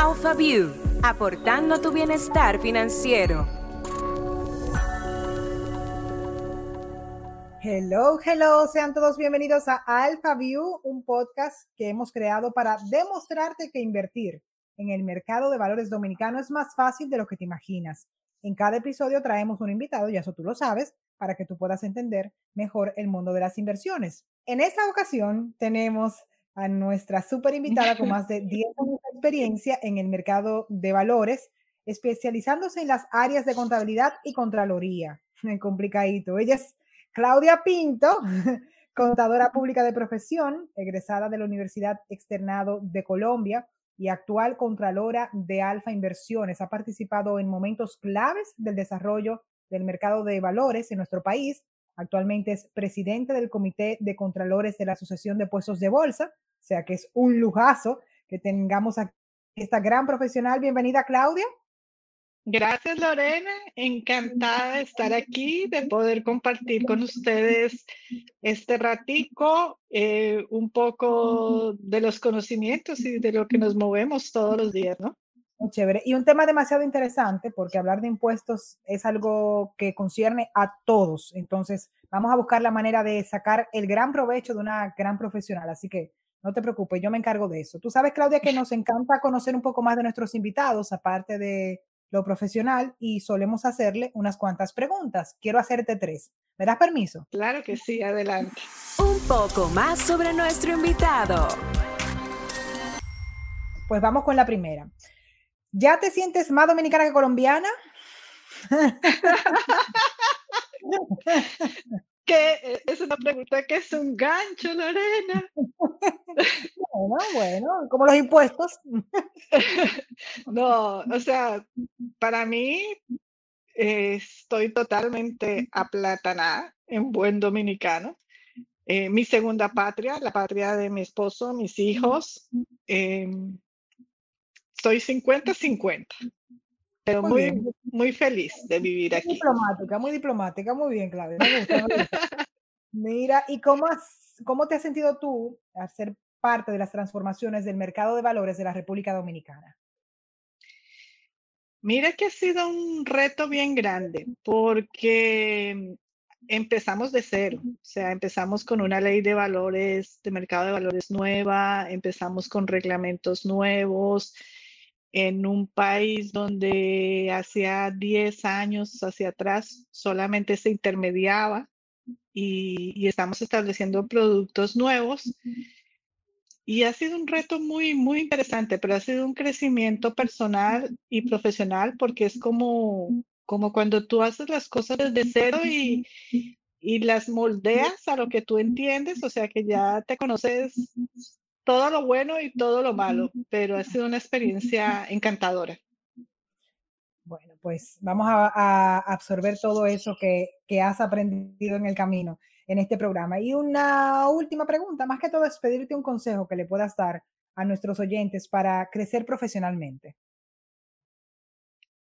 AlphaView, aportando tu bienestar financiero. Hello, hello, sean todos bienvenidos a AlphaView, un podcast que hemos creado para demostrarte que invertir en el mercado de valores dominicano es más fácil de lo que te imaginas. En cada episodio traemos un invitado, ya eso tú lo sabes, para que tú puedas entender mejor el mundo de las inversiones. En esta ocasión tenemos a nuestra super invitada con más de 10 años de experiencia en el mercado de valores, especializándose en las áreas de contabilidad y contraloría. Complicadito. Ella es Claudia Pinto, contadora pública de profesión, egresada de la Universidad Externado de Colombia y actual contralora de Alfa Inversiones. Ha participado en momentos claves del desarrollo del mercado de valores en nuestro país. Actualmente es presidente del Comité de Contralores de la Asociación de Puestos de Bolsa, sea que es un lujazo que tengamos aquí esta gran profesional. Bienvenida, Claudia. Gracias, Lorena. Encantada de estar aquí, de poder compartir con ustedes este ratico, eh, un poco de los conocimientos y de lo que nos movemos todos los días, ¿no? Muy chévere. Y un tema demasiado interesante porque hablar de impuestos es algo que concierne a todos. Entonces, vamos a buscar la manera de sacar el gran provecho de una gran profesional. Así que no te preocupes, yo me encargo de eso. Tú sabes, Claudia, que nos encanta conocer un poco más de nuestros invitados, aparte de lo profesional y solemos hacerle unas cuantas preguntas. Quiero hacerte tres. ¿Me das permiso? Claro que sí, adelante. Un poco más sobre nuestro invitado. Pues vamos con la primera. ¿Ya te sientes más dominicana que colombiana? que eh, es una pregunta que es un gancho, Lorena. Bueno, bueno, como los impuestos. No, o sea, para mí eh, estoy totalmente aplatanada en buen dominicano. Eh, mi segunda patria, la patria de mi esposo, mis hijos. Em, soy 50-50 pero muy, muy, feliz de vivir aquí. Muy diplomática, muy diplomática, muy bien, Claudia. Mira, ¿y cómo, has, cómo te has sentido tú al ser parte de las transformaciones del mercado de valores de la República Dominicana? Mira que ha sido un reto bien grande porque empezamos de cero, o sea, empezamos con una ley de valores, de mercado de valores nueva, empezamos con reglamentos nuevos, en un país donde hacía 10 años hacia atrás solamente se intermediaba y, estamos estableciendo productos nuevos. Y ha sido un reto muy, muy interesante, pero ha sido un crecimiento personal y profesional porque es como, como cuando tú haces las cosas desde cero y, y las moldeas a lo que tú entiendes, o sea que ya te conoces todo lo bueno y todo lo malo, pero ha sido una experiencia encantadora. Bueno, pues vamos a, absorber todo eso que, que, has aprendido en el camino en este programa. Y una última pregunta, más que todo es pedirte un consejo que le puedas dar a nuestros oyentes para crecer profesionalmente.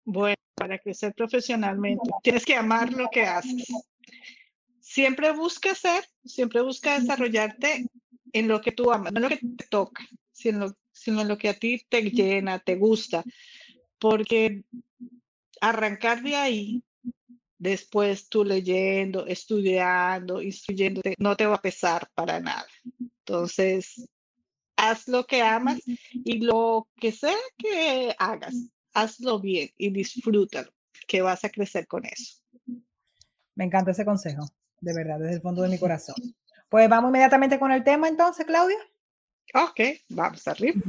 Bueno, para crecer profesionalmente, tienes que amar lo que haces. Siempre busca ser, siempre busca desarrollarte en lo que tú amas, no en lo que te toca, sino, sino en lo que a ti te llena, te gusta. Porque arrancar de ahí, después tú leyendo, estudiando, instruyéndote, no te va a pesar para nada. Entonces, haz lo que amas y lo que sea que hagas, hazlo bien y disfrútalo, que vas a crecer con eso. Me encanta ese consejo, de verdad, desde el fondo de mi corazón. Pues vamos inmediatamente con el tema entonces, Claudia. Ok, vamos arriba.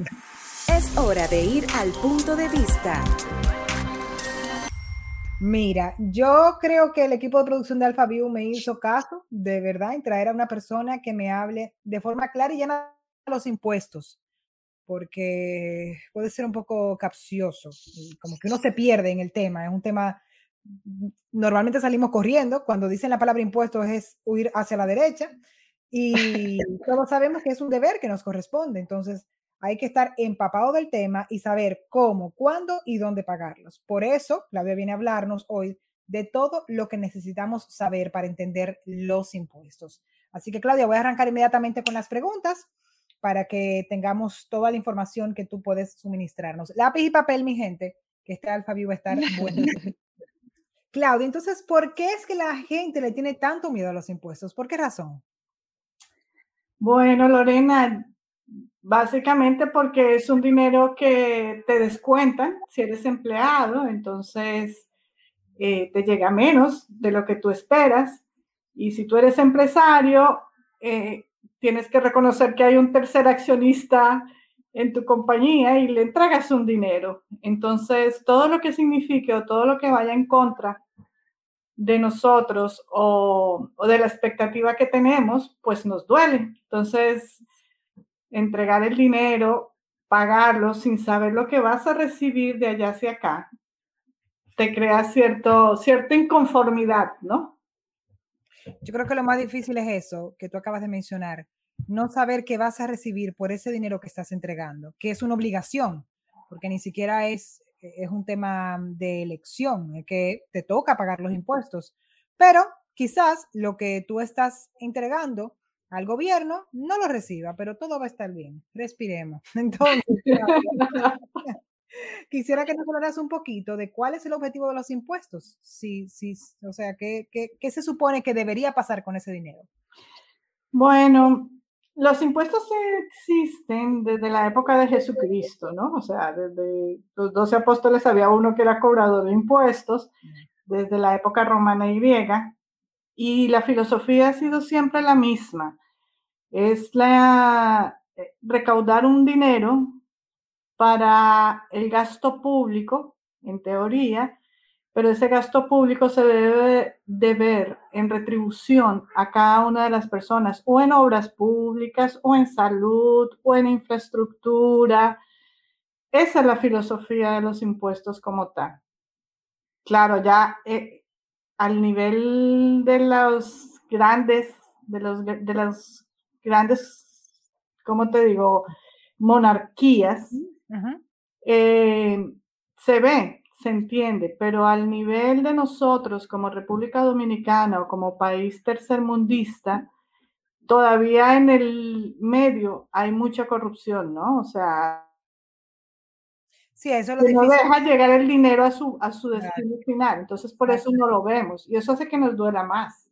Es hora de ir al punto de vista. Mira, yo creo que el equipo de producción de AlphaView me hizo caso, de verdad, en traer a una persona que me hable de forma clara y llena de los impuestos, porque puede ser un poco capcioso, como que uno se pierde en el tema, es un tema, normalmente salimos corriendo, cuando dicen la palabra impuestos es huir hacia la derecha, y todos sabemos que es un deber que nos corresponde, entonces hay que estar empapado del tema y saber cómo, cuándo y dónde pagarlos. Por eso, Claudia viene a hablarnos hoy de todo lo que necesitamos saber para entender los impuestos. Así que, Claudia, voy a arrancar inmediatamente con las preguntas. para que tengamos toda la información que tú puedes suministrarnos. Lápiz y papel, mi gente, que este AlphaView va a estar bueno. Claudia, entonces, ¿por qué es que la gente le tiene tanto miedo a los impuestos? ¿Por qué razón? Bueno, Lorena, básicamente porque es un dinero que te descuentan si eres empleado, entonces eh, te llega menos de lo que tú esperas. Y si tú eres empresario, eh, tienes que reconocer que hay un tercer accionista en tu compañía y le entregas un dinero. Entonces, todo lo que signifique o todo lo que vaya en contra de nosotros o, de la expectativa que tenemos, pues nos duele. Entonces, entregar el dinero, pagarlo sin saber lo que vas a recibir de allá hacia acá, te crea cierto, cierta inconformidad, ¿no? Yo creo que lo más difícil es eso que tú acabas de mencionar, no saber qué vas a recibir por ese dinero que estás entregando, que es una obligación, porque ni siquiera es, es un tema de elección, que te toca pagar los impuestos, pero quizás lo que tú estás entregando al gobierno no lo reciba, pero todo va a estar bien. Respiremos. Entonces, quisiera que nos hablaras un poquito de cuál es el objetivo de los impuestos. Sí, sí, o sea, ¿qué, qué, qué se supone que debería pasar con ese dinero? Bueno, los impuestos existen desde la época de Jesucristo, ¿no? O sea, desde los doce apóstoles había uno que era cobrador de impuestos, desde la época romana y griega, y la filosofía ha sido siempre la misma. Es la eh, recaudar un dinero para el gasto público, en teoría, pero ese gasto público se debe de ver en retribución a cada una de las personas, o en obras públicas, o en salud, o en infraestructura. Esa es la filosofía de los impuestos como tal. Claro, ya eh, al nivel de los grandes, de los, de los grandes, ¿cómo te digo? Monarquías, eh, se ve se entiende, pero al nivel de nosotros como República Dominicana o como país tercermundista, todavía en el medio hay mucha corrupción, ¿no? O sea, sí, eso lo no deja llegar el dinero a su, a su destino final, entonces por eso no lo vemos y eso hace que nos duela más.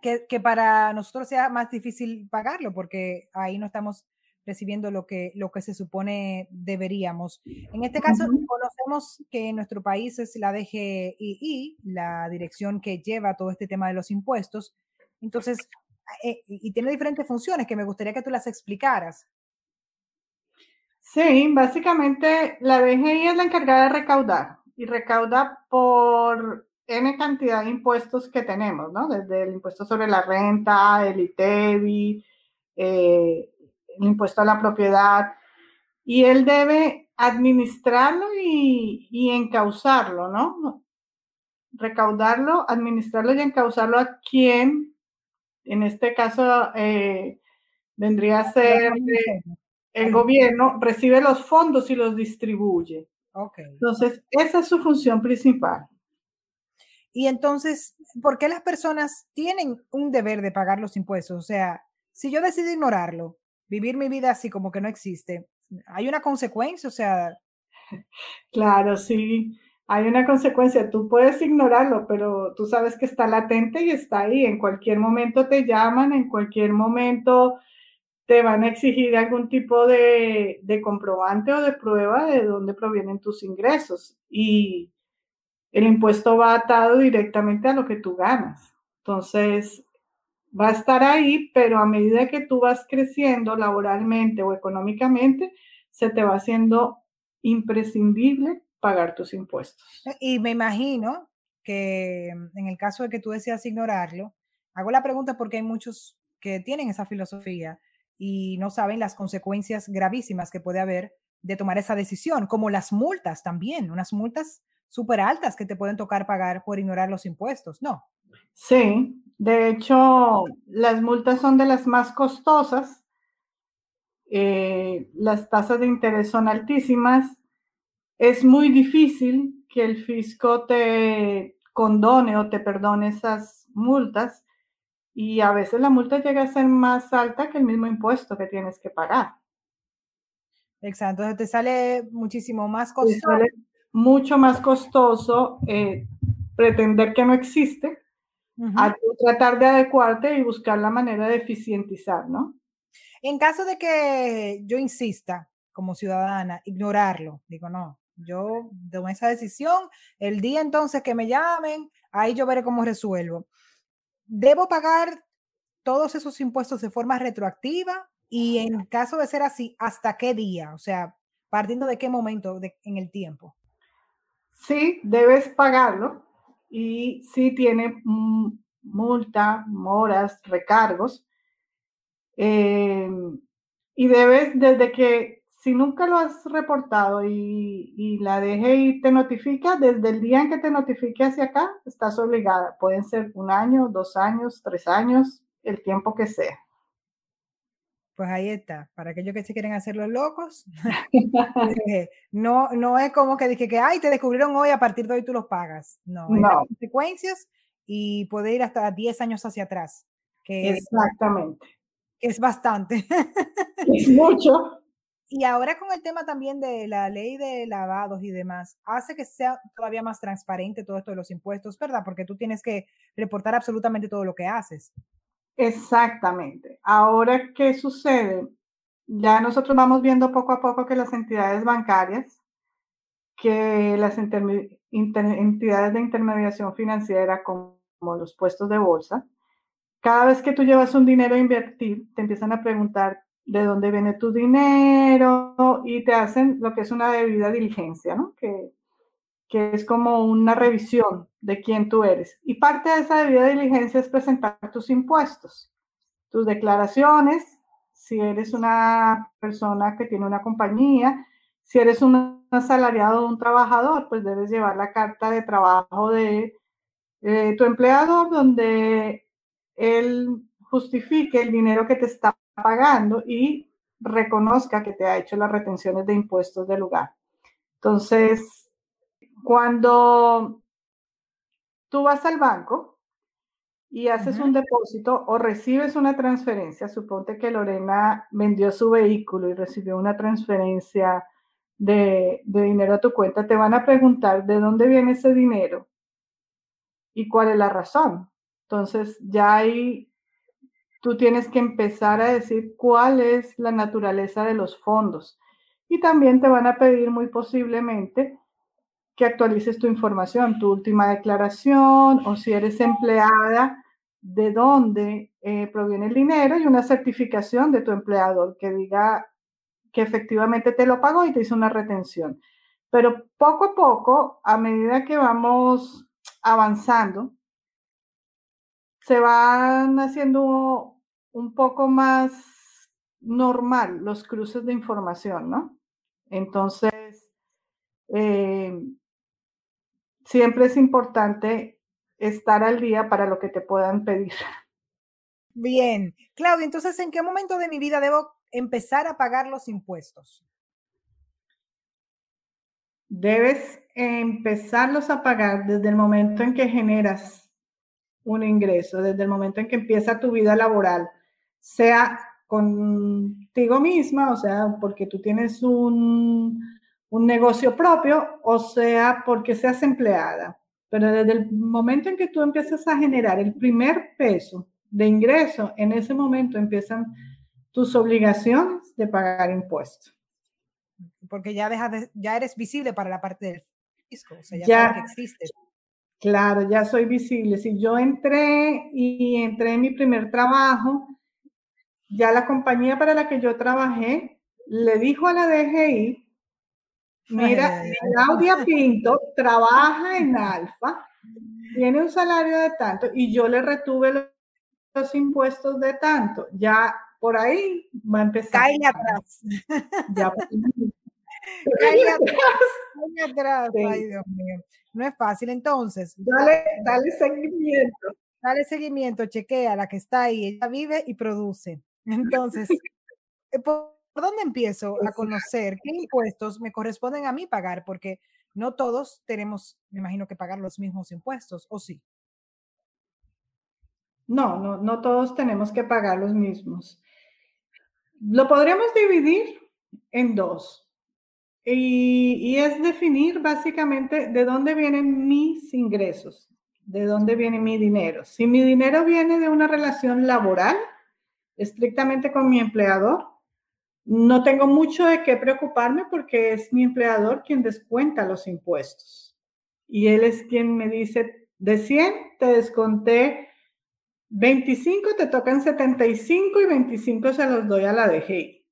Que, que para nosotros sea más difícil pagarlo porque ahí no estamos recibiendo lo que, lo que se supone deberíamos. En este caso, conocemos que en nuestro país es la DGII, la dirección que lleva todo este tema de los impuestos. Entonces, eh, y tiene diferentes funciones que me gustaría que tú las explicaras. Sí, básicamente la DGI es la encargada de recaudar y recauda por N cantidad de impuestos que tenemos, ¿no? Desde el impuesto sobre la renta, el ITEBI, eh, el impuesto a la propiedad, y él debe administrarlo y, y encauzarlo, ¿no? Recaudarlo, administrarlo y encauzarlo a quien, en este caso, eh, vendría a ser el gobierno, recibe los fondos y los distribuye. Okay. Entonces, esa es su función principal. Y entonces, ¿por qué las personas tienen un deber de pagar los impuestos? O sea, si yo decido ignorarlo, vivir mi vida así como que no existe, hay una consecuencia, o sea. Claro, sí, hay una consecuencia. Tú puedes ignorarlo, pero tú sabes que está latente y está ahí. En cualquier momento te llaman, en cualquier momento te van a exigir algún tipo de, de comprobante o de prueba de dónde provienen tus ingresos. Y el impuesto va atado directamente a lo que tú ganas. Entonces, va a estar ahí, pero a medida que tú vas creciendo laboralmente o económicamente, se te va haciendo imprescindible pagar tus impuestos. Y me imagino que en el caso de que tú deseas ignorarlo, hago la pregunta porque hay muchos que tienen esa filosofía y no saben las consecuencias gravísimas que puede haber de tomar esa decisión, como las multas también, unas multas súper altas que te pueden tocar pagar por ignorar los impuestos, ¿no? Sí, de hecho, las multas son de las más costosas. Eh, las tasas de interés son altísimas. Es muy difícil que el fisco te condone o te perdone esas multas. y a veces la multa llega a ser más alta que el mismo impuesto que tienes que pagar. Exacto, entonces te sale muchísimo más costoso. mucho más costoso eh, pretender que no existe a tratar de adecuarte y buscar la manera de eficientizar, ¿no? En caso de que yo insista como ciudadana, ignorarlo, digo, no, yo tomo esa decisión, el día entonces que me llamen, ahí yo veré cómo resuelvo. ¿Debo pagar todos esos impuestos de forma retroactiva? Y en caso de ser así, ¿hasta qué día? O sea, partiendo de qué momento en el tiempo. Sí, debes pagarlo y sí tiene multa, moras, recargos. Em, y debes, desde que, si nunca lo has reportado y, y, la DGI te notifica, desde el día en que te notifique hacia acá, estás obligada. Pueden ser un año, dos años, tres años, el tiempo que sea. Pues ahí está, para aquellos que se quieren hacer los locos, no, no es como que dije que, ay, te descubrieron hoy, a partir de hoy tú los pagas. No, hay consecuencias y puede ir hasta 10 años hacia atrás. Que Exactamente. Es, bastante. Es mucho. Y ahora con el tema también de la ley de lavados y demás, hace que sea todavía más transparente todo esto de los impuestos, ¿verdad? Porque tú tienes que reportar absolutamente todo lo que haces. Exactamente. Ahora, ¿qué sucede? Ya nosotros vamos viendo poco a poco que las entidades bancarias, que las entidades de intermediación financiera como los puestos de bolsa, cada vez que tú llevas un dinero a invertir, te empiezan a preguntar de dónde viene tu dinero y te hacen lo que es una debida diligencia, ¿no? Que que es como una revisión de quién tú eres. Y parte de esa debida diligencia es presentar tus impuestos, tus declaraciones, si eres una persona que tiene una compañía, si eres un asalariado o un trabajador, pues debes llevar la carta de trabajo de tu empleador donde él justifique el dinero que te está pagando y reconozca que te ha hecho las retenciones de impuestos del lugar. Entonces, cuando tú vas al banco y haces un depósito o recibes una transferencia, suponte que Lorena vendió su vehículo y recibió una transferencia de, dinero a tu cuenta, te van a preguntar de dónde viene ese dinero y cuál es la razón. Entonces, ya ahí tú tienes que empezar a decir cuál es la naturaleza de los fondos. Y también te van a pedir muy posiblemente que actualices tu información, tu última declaración o si eres empleada, de dónde eh, proviene el dinero y una certificación de tu empleador que diga que efectivamente te lo pagó y te hizo una retención. Pero poco a poco, a medida que vamos avanzando, se van haciendo un poco más normal los cruces de información, ¿no? Entonces, eh, siempre es importante estar al día para lo que te puedan pedir. Bien, Claudia, entonces, ¿en qué momento de mi vida debo empezar a pagar los impuestos? Debes empezarlos a pagar desde el momento en que generas un ingreso, desde el momento en que empieza tu vida laboral, sea contigo misma, o sea, porque tú tienes un, un negocio propio o sea porque seas empleada. Pero desde el momento en que tú empiezas a generar el primer peso de ingreso, en ese momento empiezan tus obligaciones de pagar impuestos. Porque ya, dejas ya eres visible para la parte del fisco, o sea, ya, que existe. Claro, ya soy visible. Si yo entré y entré en mi primer trabajo, ya la compañía para la que yo trabajé le dijo a la DGI Mira, Claudia Pinto trabaja en Alfa, tiene un salario de tanto y yo le retuve los, impuestos de tanto. Ya por ahí va a empezar. Cae atrás. Ya. Cae atrás. atrás. Ay, Dios mío. No es fácil. Entonces, dale, dale seguimiento. Dale seguimiento, chequea la que está ahí. Ella vive y produce. Entonces, eh, ¿Por dónde empiezo a conocer qué impuestos me corresponden a mí pagar? Porque no todos tenemos, me imagino, que pagar los mismos impuestos, ¿o sí? No, no, no todos tenemos que pagar los mismos. Lo podríamos dividir en dos. Y, y, es definir básicamente de dónde vienen mis ingresos, de dónde viene mi dinero. Si mi dinero viene de una relación laboral, estrictamente con mi empleador, no tengo mucho de qué preocuparme porque es mi empleador quien descuenta los impuestos. Y él es quien me dice, de 100 te desconté 25, te tocan 75 y 25 se los doy a la DGI.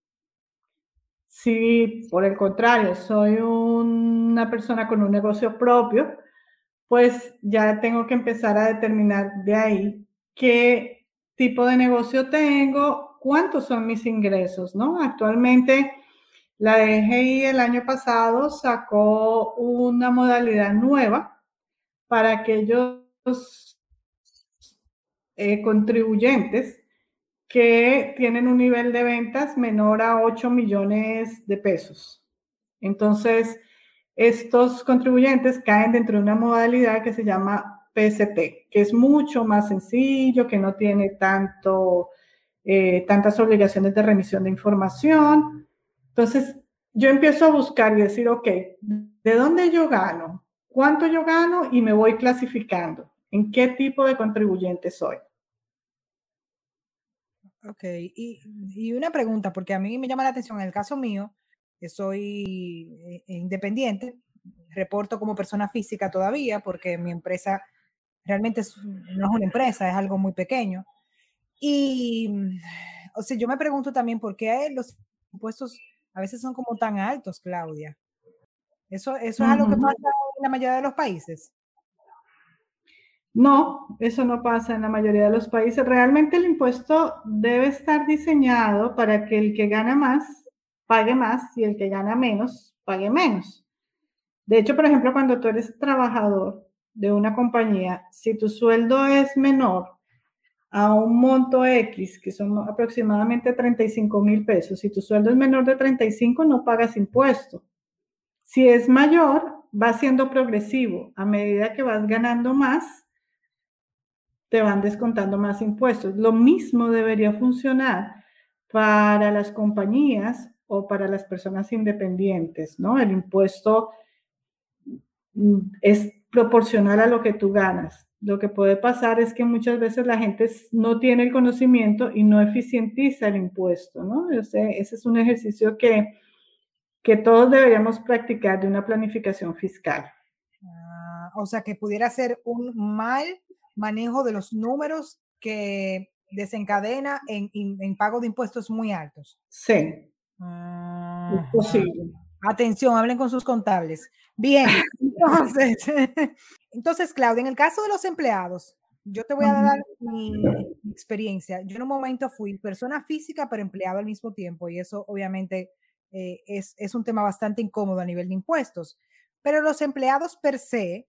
Si por el contrario soy una persona con un negocio propio, pues ya tengo que empezar a determinar de ahí qué tipo de negocio tengo, cuántos son mis ingresos, ¿no? Actualmente la DGI el año pasado sacó una modalidad nueva para aquellos eh, contribuyentes que tienen un nivel de ventas menor a 8 millones de pesos. Entonces, estos contribuyentes caen dentro de una modalidad que se llama PST, que es mucho más sencillo, que no tiene tanto, eh, tantas obligaciones de remisión de información. Entonces, yo empiezo a buscar y decir, ok, ¿de dónde yo gano? ¿Cuánto yo gano? Y me voy clasificando. ¿En qué tipo de contribuyente soy? Ok, y, una pregunta, porque a mí me llama la atención, en el caso mío, que soy eh, independiente, reporto como persona física todavía, porque mi empresa realmente no es una empresa, es algo muy pequeño. Y, o sea, yo me pregunto también por qué los impuestos a veces son como tan altos, Claudia. Eso, eso es algo que pasa en la mayoría de los países. No, eso no pasa en la mayoría de los países. Realmente el impuesto debe estar diseñado para que el que gana más pague más y el que gana menos pague menos. De hecho, por ejemplo, cuando tú eres trabajador de una compañía, si tu sueldo es menor a un monto X, que son aproximadamente 35 mil pesos, si tu sueldo es menor de 35, no pagas impuesto. Si es mayor, va siendo progresivo. A medida que vas ganando más, te van descontando más impuestos. Lo mismo debería funcionar para las compañías o para las personas independientes, ¿no? El impuesto mm, es proporcional a lo que tú ganas. Lo que puede pasar es que muchas veces la gente no tiene el conocimiento y no eficientiza el impuesto, ¿no? Ese, ese es un ejercicio que, que todos deberíamos practicar de una planificación fiscal. Ah, o sea, que pudiera ser un mal manejo de los números que desencadena en, pago de impuestos muy altos. Sí. Ah, posible. Atención, hablen con sus contables. Bien, entonces, entonces, Claudia, en el caso de los empleados, yo te voy a dar mi, experiencia. Yo en un momento fui persona física, pero empleado al mismo tiempo, y eso obviamente eh, es, es un tema bastante incómodo a nivel de impuestos. Pero los empleados per se,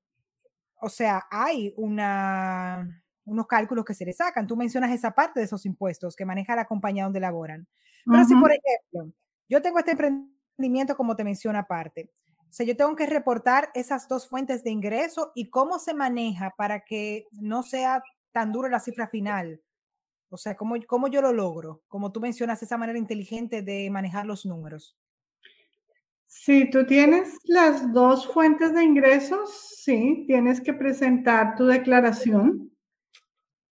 o sea, hay una, unos cálculos que se le sacan. Tú mencionas esa parte de esos impuestos que maneja la compañía donde laboran. Pero si, por ejemplo, yo tengo este emprendimiento, como te menciono aparte, o sea, yo tengo que reportar esas dos fuentes de ingreso y cómo se maneja para que no sea tan dura la cifra final. O sea, ¿cómo, cómo yo lo logro? Como tú mencionas, esa manera inteligente de manejar los números. Si tú tienes las dos fuentes de ingresos, sí, tienes que presentar tu declaración,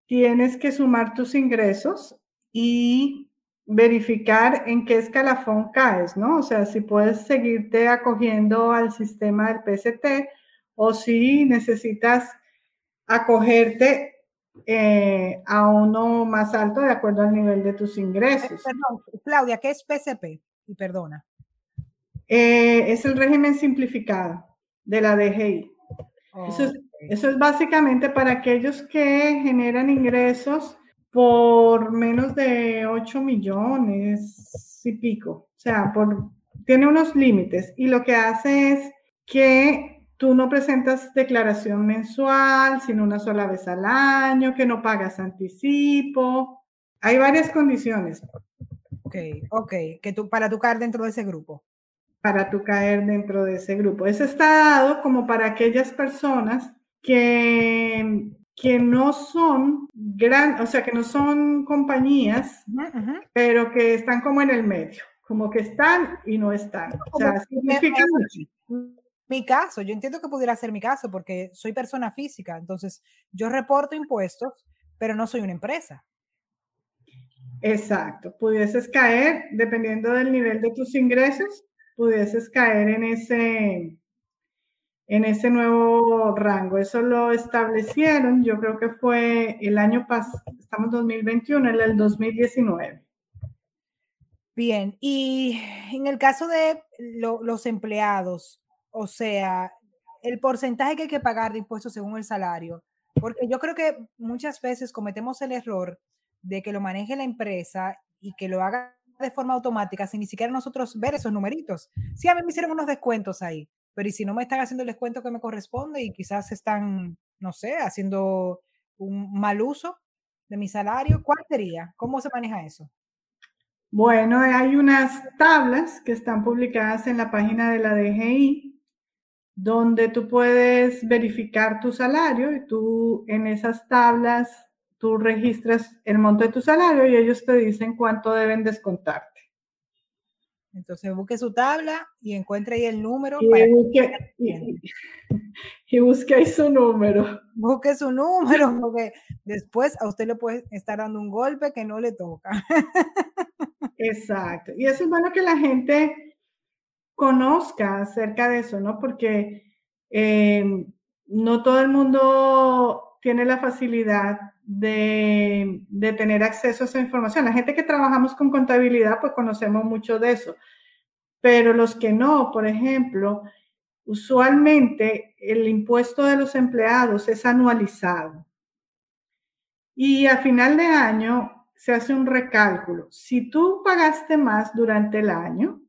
tienes que sumar tus ingresos y verificar en qué escalafón caes, ¿no? O sea, si puedes seguirte acogiendo al sistema del PST o si necesitas acogerte eh, a uno más alto de acuerdo al nivel de tus ingresos. Perdón, Claudia, ¿qué es PSP? Y perdona. Eh, es el régimen simplificado de la DGI. eso, es, básicamente para aquellos que generan ingresos por menos de 8 millones y pico. O sea, por, tiene unos límites y lo que hace es que tú no presentas declaración mensual, sino una sola vez al año, que no pagas anticipo. Hay varias condiciones. Ok, ok, que tú, para tu caer dentro de ese grupo para tú caer dentro de ese grupo. Eso está dado como para aquellas personas que que no son gran, o sea, que no son compañías, pero que están como en el medio, como que están y no están. O sea, significa mucho. Mi caso, yo entiendo que pudiera ser mi caso porque soy persona física, entonces yo reporto impuestos, pero no soy una empresa. Exacto, pudieses caer, dependiendo del nivel de tus ingresos, pudieses caer en ese, en ese nuevo rango. Eso lo establecieron, yo creo que fue el año pasado, estamos 2021, en el 2019. Bien, y en el caso de los empleados, o sea, el porcentaje que hay que pagar de impuestos según el salario, porque yo creo que muchas veces cometemos el error de que lo maneje la empresa y que lo haga de forma automática sin ni siquiera nosotros ver esos numeritos. Sí, a mí me hicieron unos descuentos ahí, pero ¿y si no me están haciendo el descuento que me corresponde y quizás están, no sé, haciendo un mal uso de mi salario? ¿Cuál sería? ¿Cómo se maneja eso? Bueno, hay unas tablas que están publicadas en la página de la DGI donde tú puedes verificar tu salario y tú en esas tablas tú registras el monto de tu salario y ellos te dicen cuánto deben descontarte. Entonces busque su tabla y encuentre ahí el número. Y, busque, y, busque ahí su número. Busque su número, porque después a usted le puede estar dando un golpe que no le toca. Exacto. Y eso es bueno que la gente conozca acerca de eso, ¿no? Porque eh, no todo el mundo tiene la facilidad de, tener acceso a esa información. La gente que trabajamos con contabilidad, pues conocemos mucho de eso. Pero los que no, por ejemplo, usualmente el impuesto de los empleados es anualizado. Y a final de año se hace un recálculo. Si tú pagaste más durante el año,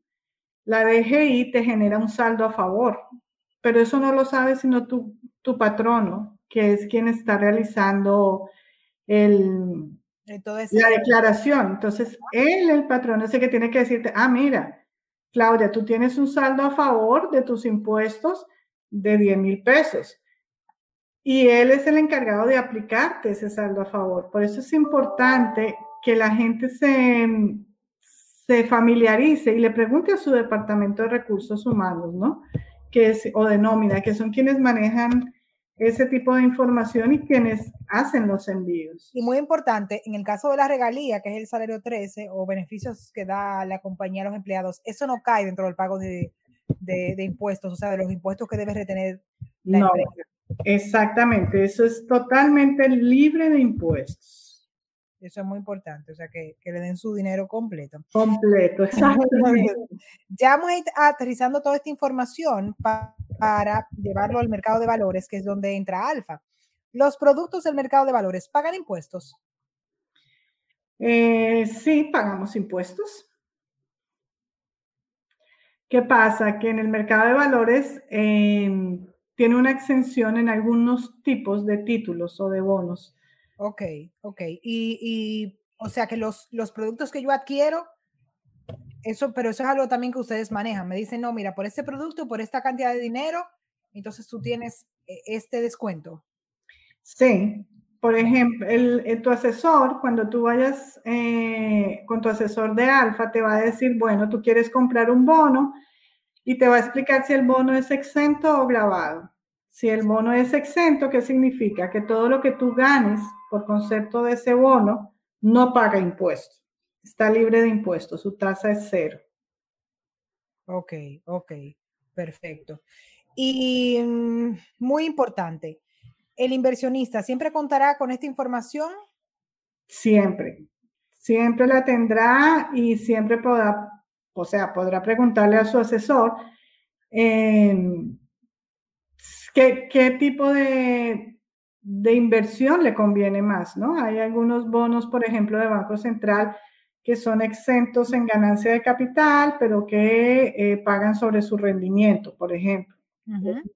la DGI te genera un saldo a favor, pero eso no lo sabe sino tu, tu patrono, que es quien está realizando el, la declaración. Entonces, él, el patrón, es el que tiene que decirte, ah, mira, Claudia, tú tienes un saldo a favor de tus impuestos de 10 mil pesos. Y él es el encargado de aplicarte ese saldo a favor. Por eso es importante que la gente se, se familiarice y le pregunte a su departamento de recursos humanos, ¿no? Que es, o de nómina, que son quienes manejan ese tipo de información y quienes hacen los envíos. Y muy importante, en el caso de la regalía, que es el salario 13 o beneficios que da la compañía a los empleados, eso no cae dentro del pago de, de, impuestos, o sea, de los impuestos que debe retener la no, Exactamente, eso es totalmente libre de impuestos. Eso es muy importante, o sea, que, que le den su dinero completo. Completo, exactamente. ya vamos a ir aterrizando toda esta información para llevarlo al mercado de valores, que es donde entra Alfa. ¿Los productos del mercado de valores pagan impuestos? Eh, sí, pagamos impuestos. ¿Qué pasa? Que en el mercado de valores em, tiene una exención en algunos tipos de títulos o de bonos. Ok, ok. Y, y o sea que los, los productos que yo adquiero eso, pero eso es algo también que ustedes manejan. Me dicen, no, mira, por este producto, por esta cantidad de dinero, entonces tú tienes eh, este descuento. Sí, por ejemplo, el, tu asesor, cuando tú vayas eh, con tu asesor de alfa, te va a decir, bueno, tú quieres comprar un bono y te va a explicar si el bono es exento o grabado. Si el bono es exento, ¿qué significa? Que todo lo que tú ganes por concepto de ese bono no paga impuestos está libre de impuestos, su tasa es cero. Ok, ok, perfecto. Y mm, muy importante, ¿el inversionista siempre contará con esta información? Siempre, siempre la tendrá y siempre podrá, o sea, podrá preguntarle a su asesor em, qué, qué, tipo de, de inversión le conviene más, ¿no? Hay algunos bonos, por ejemplo, de Banco Central que son exentos en ganancia de capital, pero que eh, pagan sobre su rendimiento, por ejemplo.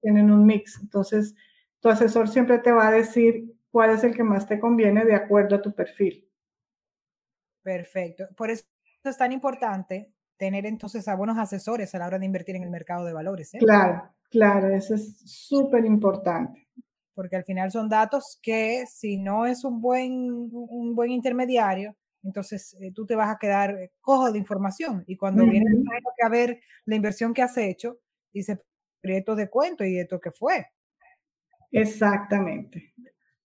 Tienen un mix. Entonces, tu asesor siempre te va a decir cuál es el que más te conviene de acuerdo a tu perfil. Perfecto. Por eso es tan importante tener entonces a buenos asesores a la hora de invertir en el mercado de valores. ¿eh? Claro, claro, eso es súper importante porque al final son datos que si no es un buen, un buen intermediario, entonces eh, tú te vas a quedar eh, cojo de información y cuando viene a ver la inversión que has hecho, dice, pero de cuento y esto que fue. Exactamente.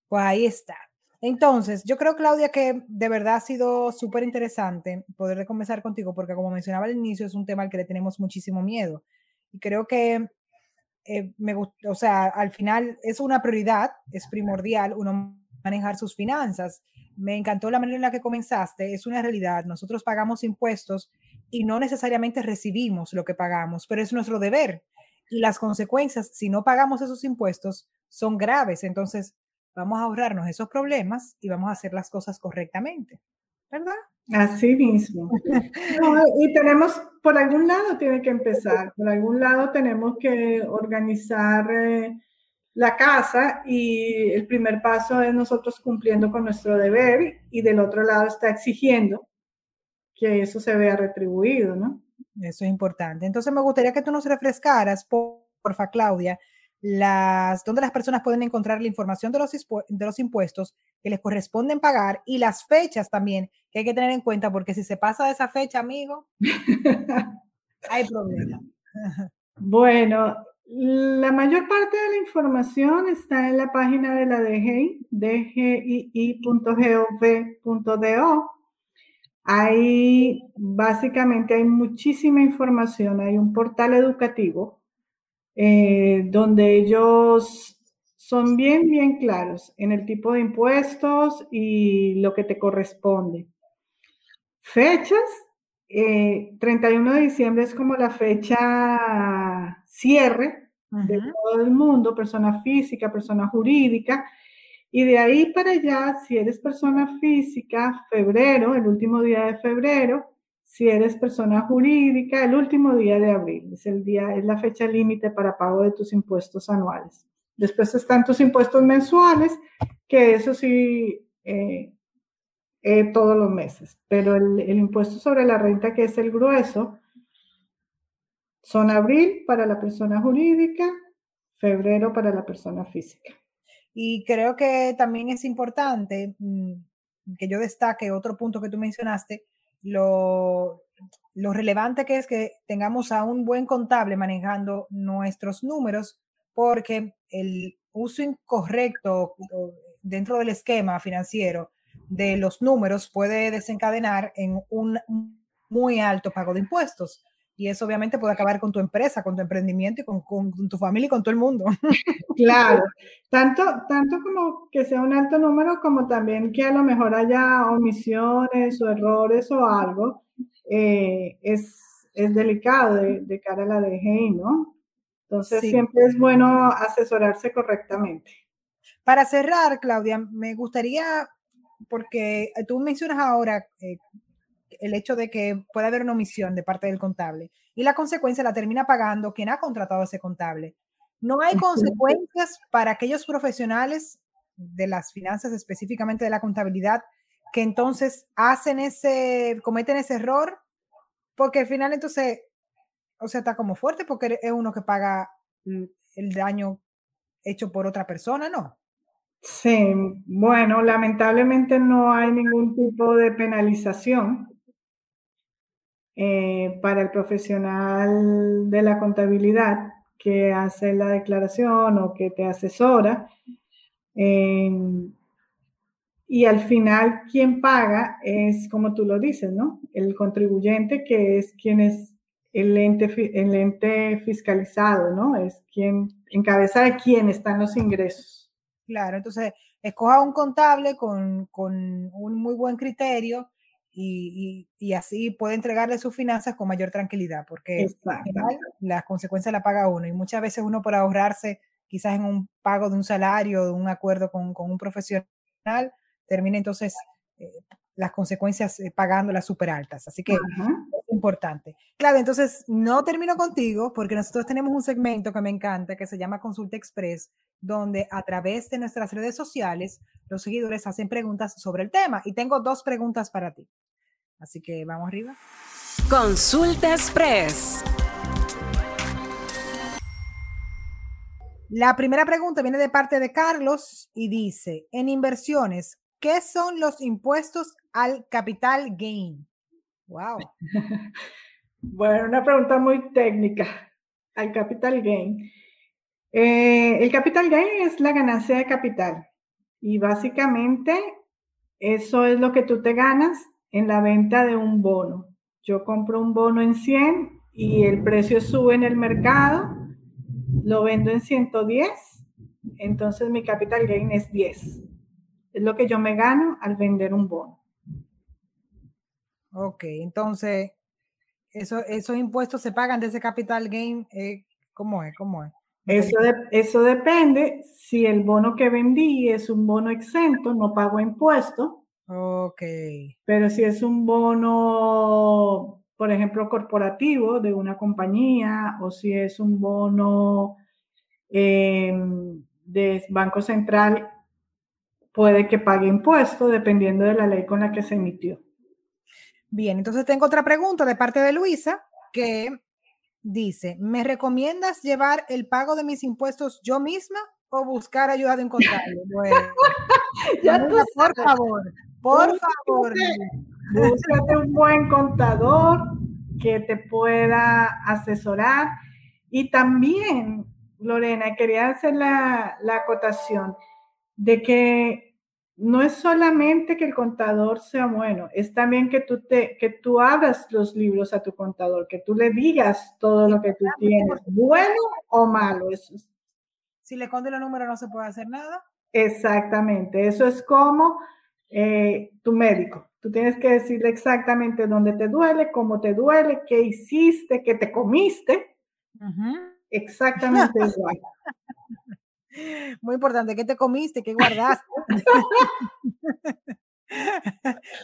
Pues ahí está. Entonces, yo creo, Claudia, que de verdad ha sido súper interesante poder comenzar contigo, porque como mencionaba al inicio, es un tema al que le tenemos muchísimo miedo. Y creo que eh, me gusta, o sea, al final es una prioridad, es primordial uno manejar sus finanzas. Me encantó la manera en la que comenzaste, es una realidad. Nosotros pagamos impuestos y no necesariamente recibimos lo que pagamos, pero es nuestro deber. Y las consecuencias, si no pagamos esos impuestos, son graves. Entonces, vamos a ahorrarnos esos problemas y vamos a hacer las cosas correctamente, ¿verdad? Así mismo. y tenemos, por algún lado tiene que empezar, por algún lado tenemos que organizar eh, la casa y el primer paso es nosotros cumpliendo con nuestro deber y del otro lado está exigiendo que eso se vea retribuido, ¿no? Eso es importante. Entonces me gustaría que tú nos refrescaras, porfa, Claudia, las, dónde las personas pueden encontrar la información de los, de los impuestos que les corresponden pagar y las fechas también que hay que tener en cuenta, porque si se pasa de esa fecha, amigo, hay problema. bueno, la mayor parte de la información está en la página de la DGI, dgii.gov.do. Ahí básicamente hay muchísima información, hay un portal educativo eh, donde ellos son bien, bien claros en el tipo de impuestos y lo que te corresponde. Fechas, 31 eh, de diciembre es como la fecha cierre de todo el mundo, persona física, persona jurídica, y de ahí para allá, si eres persona física, febrero, el último día de febrero, si eres persona jurídica, el último día de abril es el día, es la fecha límite para pago de tus impuestos anuales. Después están tus impuestos mensuales, que eso sí, eh, eh, todos los meses. Pero el, el, impuesto sobre la renta, que es el grueso, son abril para la persona jurídica, febrero para la persona física. Y creo que también es importante mm, que yo destaque otro punto que tú mencionaste, lo, lo relevante que es que tengamos a un buen contable manejando nuestros números, porque el uso incorrecto dentro del esquema financiero de los números puede desencadenar en un muy alto pago de impuestos. Y eso obviamente puede acabar con tu empresa, con tu emprendimiento y con, con, tu familia y con todo el mundo. Claro, tanto, tanto como que sea un alto número, como también que a lo mejor haya omisiones o errores o algo, eh, es, es, delicado de, de, cara a la DGI, ¿no? Entonces siempre es bueno asesorarse correctamente. Para cerrar, Claudia, me gustaría, porque tú mencionas ahora eh, el hecho de que puede haber una omisión de parte del contable y la consecuencia la termina pagando quien ha contratado a ese contable. No hay consecuencias para aquellos profesionales de las finanzas, específicamente de la contabilidad, que entonces hacen ese, cometen ese error, porque al final entonces, o sea, está como fuerte porque es uno que paga el daño hecho por otra persona, ¿no? Sí, bueno, lamentablemente no hay ningún tipo de penalización eh, para el profesional de la contabilidad que hace la declaración o que te asesora. Em, y al final, quien paga es, como tú lo dices, ¿no? El contribuyente, que es quien es el ente, el ente fiscalizado, ¿no? Es quien, en cabeza de quién están los ingresos. Claro, entonces, escoja un contable con, con un muy buen criterio y, y, así puede entregarle sus finanzas con mayor tranquilidad, porque las consecuencias la paga uno y muchas veces uno por ahorrarse quizás en un pago de un salario, de un acuerdo con, con un profesional, termina entonces eh, las consecuencias eh, pagándolas súper altas. Así que importante. Claro, entonces no termino contigo porque nosotros tenemos un segmento que me encanta que se llama Consulta Express, donde a través de nuestras redes sociales los seguidores hacen preguntas sobre el tema. Y tengo dos preguntas para ti. Así que vamos arriba. Consulta Express. La primera pregunta viene de parte de Carlos y dice, en inversiones, ¿qué son los impuestos al capital gain? Wow. bueno, una pregunta muy técnica al capital gain. Eh, el capital gain es la ganancia de capital y básicamente eso es lo que tú te ganas en la venta de un bono. Yo compro un bono en 100 y el precio sube en el mercado, lo vendo en 110, entonces mi capital gain es 10. Es lo que yo me gano al vender un bono. Ok, entonces, eso, esos impuestos se pagan de ese capital gain, eh, ¿cómo es? ¿Cómo es? Eso, eso depende. Si el bono que vendí es un bono exento, no pago impuesto. Ok. Pero si es un bono, por ejemplo, corporativo de una compañía o si es un bono em, de Banco Central, puede que pague impuesto dependiendo de la ley con la que se emitió. Bien, entonces tengo otra pregunta de parte de Luisa que dice, ¿me recomiendas llevar el pago de mis impuestos yo misma o buscar ayuda de un contable? Bueno, por favor, por favor. Búscate un buen contador que te pueda asesorar. Y también, Lorena, quería hacer la, la acotación de que no es solamente que el contador sea bueno, es también que tú, te, que tú abras los libros a tu contador, que tú le digas todo lo que tú tienes, bueno o malo. Eso Si le esconde los números no se puede hacer nada. Exactamente, eso es como eh, tu médico. Tú tienes que decirle exactamente dónde te duele, cómo te duele, qué hiciste, qué te comiste. Exactamente igual. Muy importante, ¿qué te comiste? ¿Qué guardaste?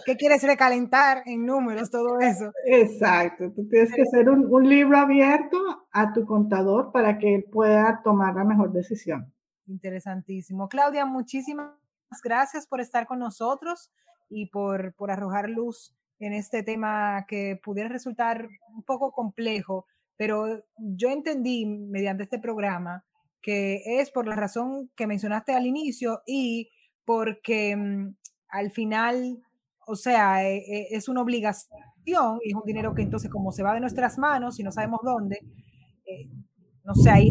¿Qué quieres recalentar en números? Todo eso. Exacto, tú tienes que hacer un, un, libro abierto a tu contador para que él pueda tomar la mejor decisión. Interesantísimo. Claudia, muchísimas gracias por estar con nosotros y por, por arrojar luz en este tema que pudiera resultar un poco complejo, pero yo entendí mediante este programa que es por la razón que mencionaste al inicio y porque mm, al final, o sea, e, e, es una obligación y es un dinero que entonces como se va de nuestras manos y no sabemos dónde, eh, no sé, hay,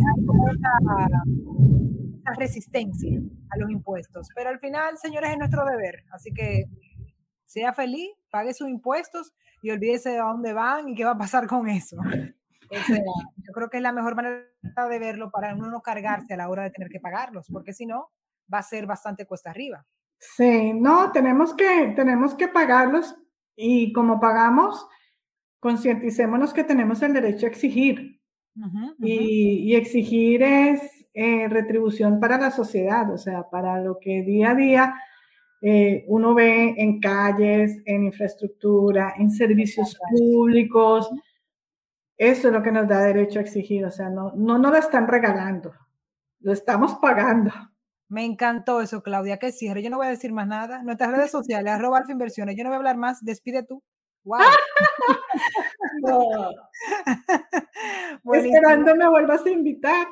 hay resistencia a los impuestos. Pero al final, señores, es nuestro deber. Así que sea feliz, pague sus impuestos y olvídese de dónde van y qué va a pasar con eso. Yo creo que es la mejor manera de verlo para uno no cargarse a la hora de tener que pagarlos, porque si no, va a ser bastante cuesta arriba. Sí, no, tenemos que, tenemos que pagarlos y como pagamos, concienticémonos que tenemos el derecho a exigir. Y, exigir es eh, retribución para la sociedad, o sea, para lo que día a día eh, uno ve en calles, en infraestructura, en servicios públicos, eso es lo que nos da derecho a exigir, o sea, no, no nos lo están regalando, lo estamos pagando. Me encantó eso, Claudia, que cierre. Yo no voy a decir más nada. Nuestras redes sociales, arroba alfa inversiones. Yo no voy a hablar más. Despide tú. Wow. Esperando me vuelvas a invitar.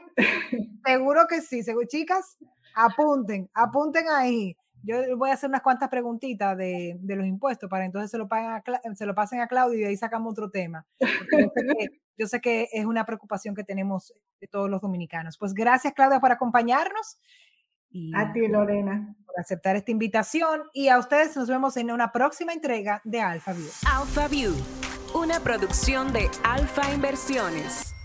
Seguro que sí. Chicas, apunten, apunten ahí yo voy a hacer unas cuantas preguntitas de, los impuestos para entonces se lo, se lo pasen a Claudio y de ahí sacamos otro tema. Yo sé, que, es una preocupación que tenemos de todos los dominicanos. Pues gracias, Claudia, por acompañarnos. Y a ti, Lorena. Por aceptar esta invitación. Y a ustedes nos vemos en una próxima entrega de Alpha View. Alpha View, una producción de Alfa Inversiones.